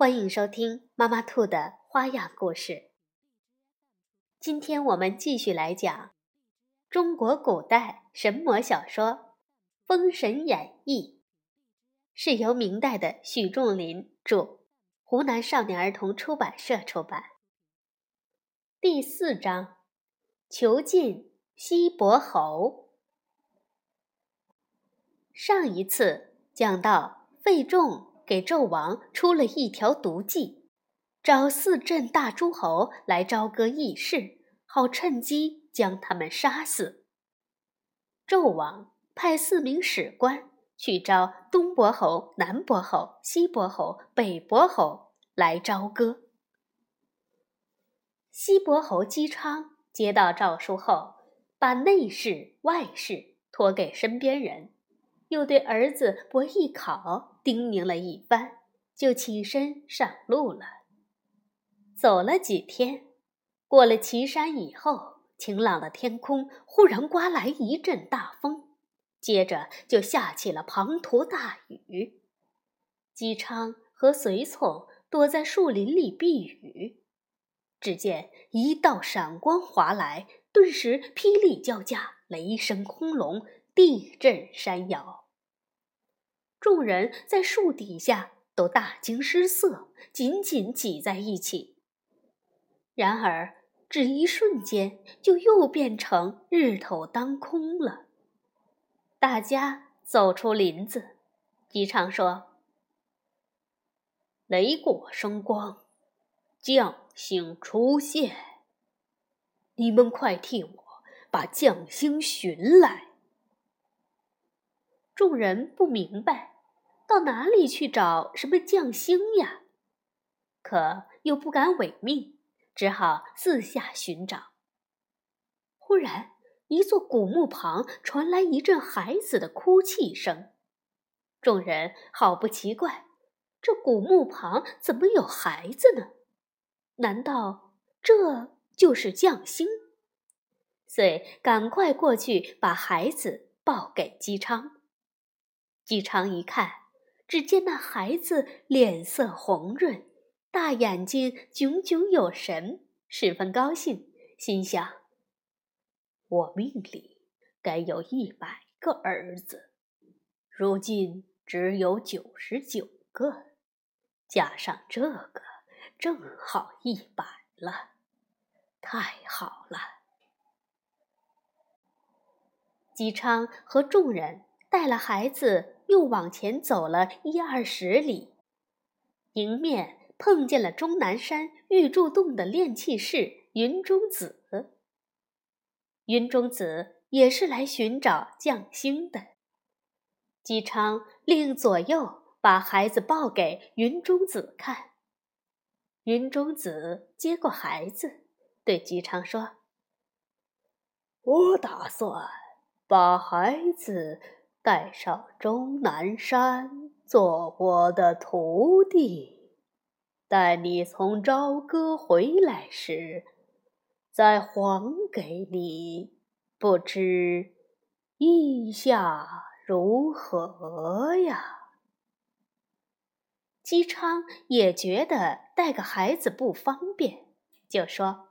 欢迎收听妈妈兔的花样故事。今天我们继续来讲中国古代神魔小说《封神演义》，是由明代的许仲林著，湖南少年儿童出版社出版。第四章：囚禁西伯侯。上一次讲到费仲。给纣王出了一条毒计，找四镇大诸侯来朝歌议事，好趁机将他们杀死。纣王派四名史官去招东伯侯、南伯侯、西伯侯、北伯侯来朝歌。西伯侯姬昌接到诏书后，把内事外事托给身边人。又对儿子伯邑考叮咛了一番，就起身上路了。走了几天，过了岐山以后，晴朗的天空忽然刮来一阵大风，接着就下起了滂沱大雨。姬昌和随从躲在树林里避雨，只见一道闪光划来，顿时霹雳交加，雷声轰隆，地震山摇。众人在树底下都大惊失色，紧紧挤在一起。然而，只一瞬间，就又变成日头当空了。大家走出林子，姬昌说：“雷过生光，将星出现。你们快替我把将星寻来。”众人不明白，到哪里去找什么将星呀？可又不敢违命，只好四下寻找。忽然，一座古墓旁传来一阵孩子的哭泣声。众人好不奇怪，这古墓旁怎么有孩子呢？难道这就是将星？遂赶快过去把孩子抱给姬昌。姬昌一看，只见那孩子脸色红润，大眼睛炯炯有神，十分高兴，心想：“我命里该有一百个儿子，如今只有九十九个，加上这个，正好一百了，太好了！”姬昌和众人带了孩子。又往前走了一二十里，迎面碰见了终南山玉柱洞的炼气士云中子。云中子也是来寻找将星的。姬昌令左右把孩子抱给云中子看。云中子接过孩子，对姬昌说：“我打算把孩子。”带上终南山做我的徒弟，待你从朝歌回来时，再还给你。不知意下如何呀？姬昌也觉得带个孩子不方便，就说：“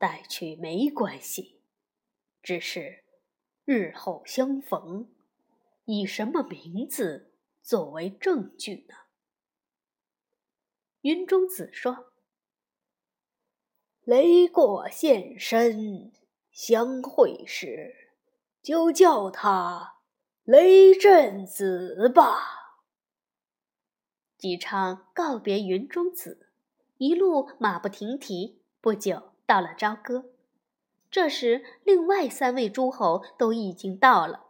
带去没关系，只是……”日后相逢，以什么名字作为证据呢？云中子说：“雷过现身，相会时就叫他雷震子吧。”姬昌告别云中子，一路马不停蹄，不久到了朝歌。这时，另外三位诸侯都已经到了。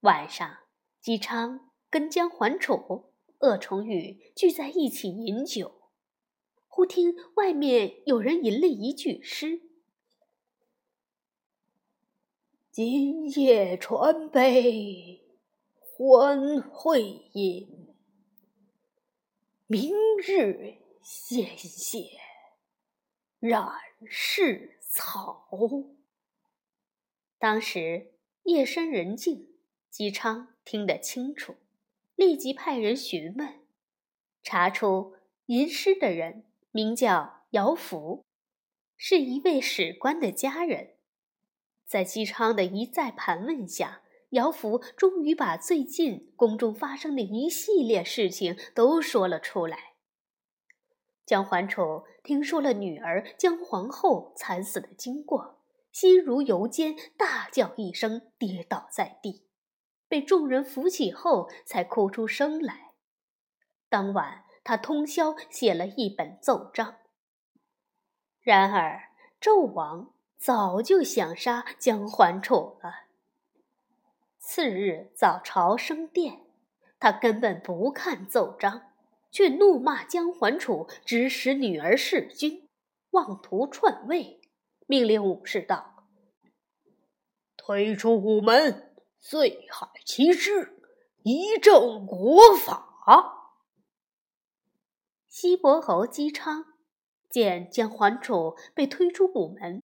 晚上，姬昌跟姜桓楚，鄂崇宇聚在一起饮酒，忽听外面有人吟了一句诗：“今夜传杯欢会饮，明日献血染世草。”当时夜深人静，姬昌听得清楚。立即派人询问，查出吟诗的人名叫姚福，是一位史官的家人。在姬昌的一再盘问下，姚福终于把最近宫中发生的一系列事情都说了出来。姜桓楚听说了女儿姜皇后惨死的经过，心如油煎，大叫一声，跌倒在地。被众人扶起后，才哭出声来。当晚，他通宵写了一本奏章。然而，纣王早就想杀姜桓楚了。次日早朝升殿，他根本不看奏章，却怒骂姜桓楚指使女儿弑君，妄图篡位，命令武士道：“推出午门。”碎海其师，以正国法。西伯侯姬昌见姜桓楚被推出午门，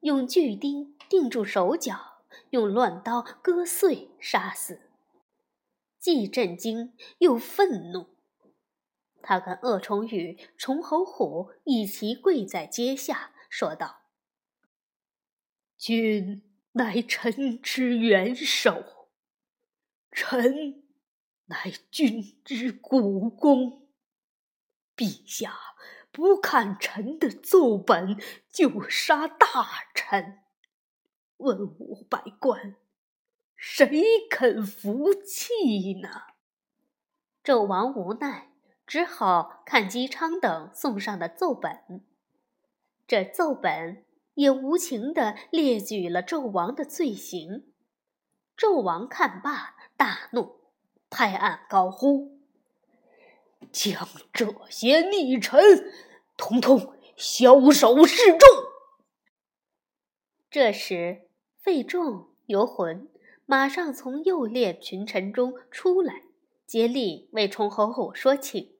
用巨钉钉住手脚，用乱刀割碎杀死，既震惊又愤怒。他跟鄂崇宇、崇侯虎一齐跪在阶下，说道：“君。”乃臣之元首，臣乃君之股肱。陛下不看臣的奏本就杀大臣，文武百官谁肯服气呢？纣王无奈，只好看姬昌等送上的奏本。这奏本。也无情地列举了纣王的罪行。纣王看罢，大怒，拍案高呼：“将这些逆臣统统枭首示众！”这时，费仲、游魂马上从右列群臣中出来，竭力为崇侯虎说情。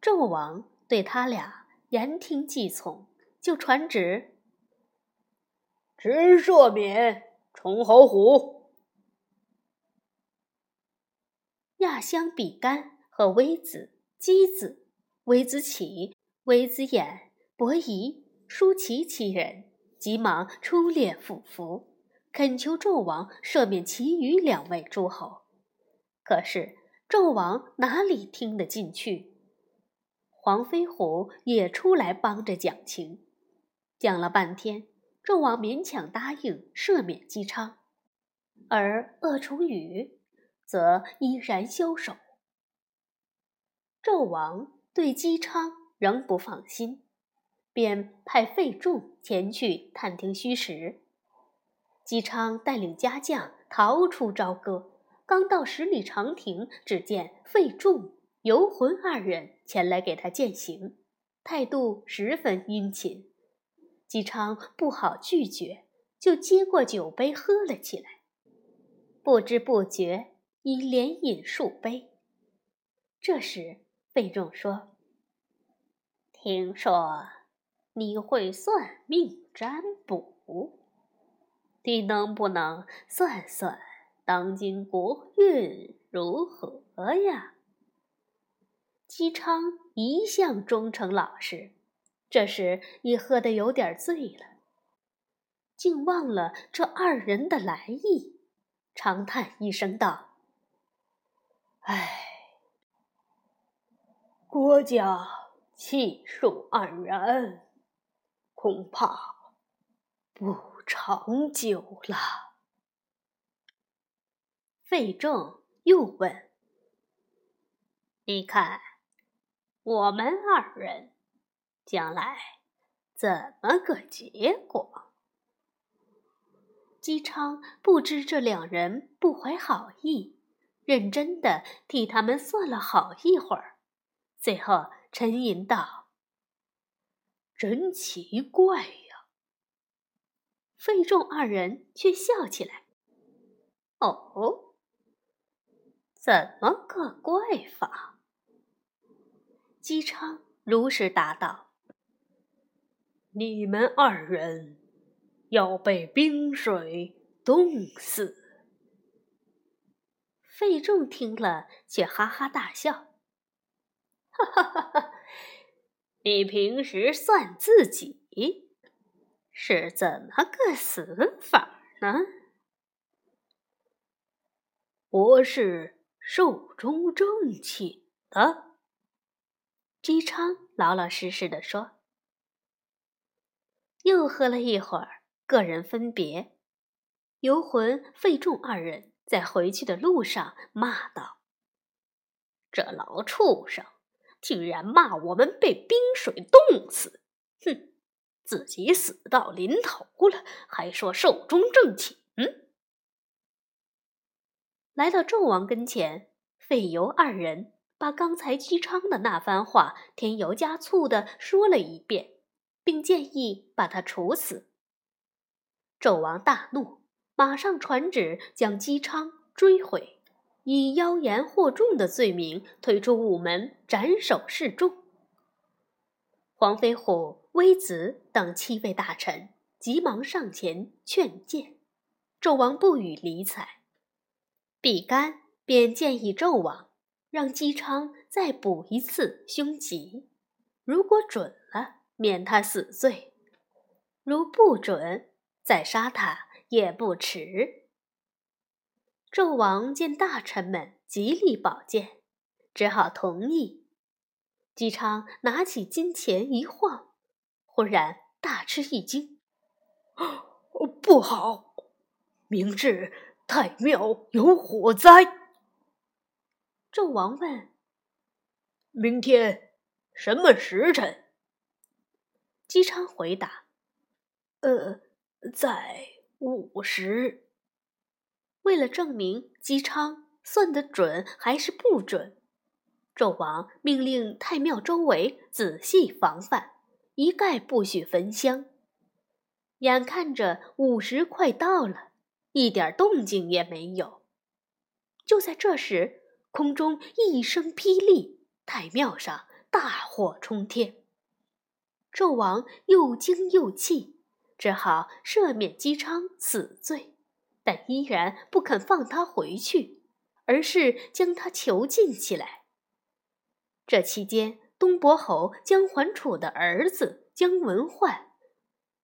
纣王对他俩言听计从，就传旨。直赦免崇侯虎、亚相比干和微子、箕子、微子启、微子衍、伯夷、叔齐七人，急忙出列俯伏，恳求纣王赦免其余两位诸侯。可是纣王哪里听得进去？黄飞虎也出来帮着讲情，讲了半天。纣王勉强答应赦免姬昌，而鄂崇宇则依然枭首。纣王对姬昌仍不放心，便派费仲前去探听虚实。姬昌带领家将逃出朝歌，刚到十里长亭，只见费仲、游魂二人前来给他饯行，态度十分殷勤。姬昌不好拒绝，就接过酒杯喝了起来，不知不觉已连饮数杯。这时，费仲说：“听说你会算命占卜，你能不能算算当今国运如何呀？”姬昌一向忠诚老实。这时已喝得有点醉了，竟忘了这二人的来意，长叹一声道：“唉，国家气数黯然，恐怕不长久了。”费仲又问：“你看，我们二人？”将来怎么个结果？姬昌不知这两人不怀好意，认真的替他们算了好一会儿，最后沉吟道：“真奇怪呀。”费仲二人却笑起来：“哦，怎么个怪法？”姬昌如实答道：“你们二人要被冰水冻死。”费仲听了，却哈哈大笑：“哈哈哈哈！你平时算自己是怎么个死法呢？”我是寿终正寝的。姬昌老老实实的说。又喝了一会儿，各人分别，游魂、费仲二人。在回去的路上，骂道：“这老畜生竟然骂我们被冰水冻死！哼，自己死到临头了，还说寿终正寝。”来到纣王跟前，费尤二人把刚才姬昌的那番话添油加醋的说了一遍，并建议把他处死。纣王大怒。马上传旨将姬昌追回，以妖言惑众的罪名推出午门斩首示众。黄飞虎、微子等七位大臣急忙上前劝谏，纣王不予理睬。比干便建议纣王让姬昌再补一次凶吉，如果准了，免他死罪；如不准，再杀他。也不迟。纣王见大臣们极力保荐，只好同意。姬昌拿起金钱一晃，忽然大吃一惊：“不好！明日太庙有火灾。”纣王问：“明天什么时辰？”姬昌回答：“呃，在。”午时。为了证明姬昌算得准还是不准，纣王命令太庙周围仔细防范，一概不许焚香。眼看着午时快到了，一点动静也没有。就在这时，空中一声霹雳，太庙上大火冲天。纣王又惊又气。只好赦免姬昌死罪，但依然不肯放他回去，而是将他囚禁起来。这期间，东伯侯姜桓楚的儿子姜文焕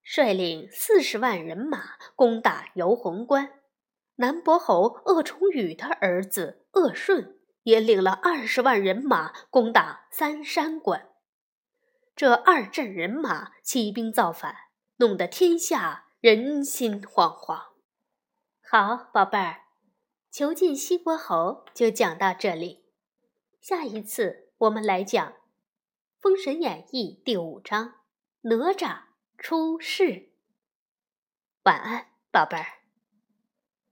率领四十万人马攻打游魂关，南伯侯鄂崇禹的儿子鄂顺也领了二十万人马攻打三山关。这二阵人马起兵造反。弄得天下人心惶惶。好，宝贝儿，囚禁西伯侯就讲到这里。下一次我们来讲《封神演义》第五章《哪吒出世》。晚安，宝贝儿。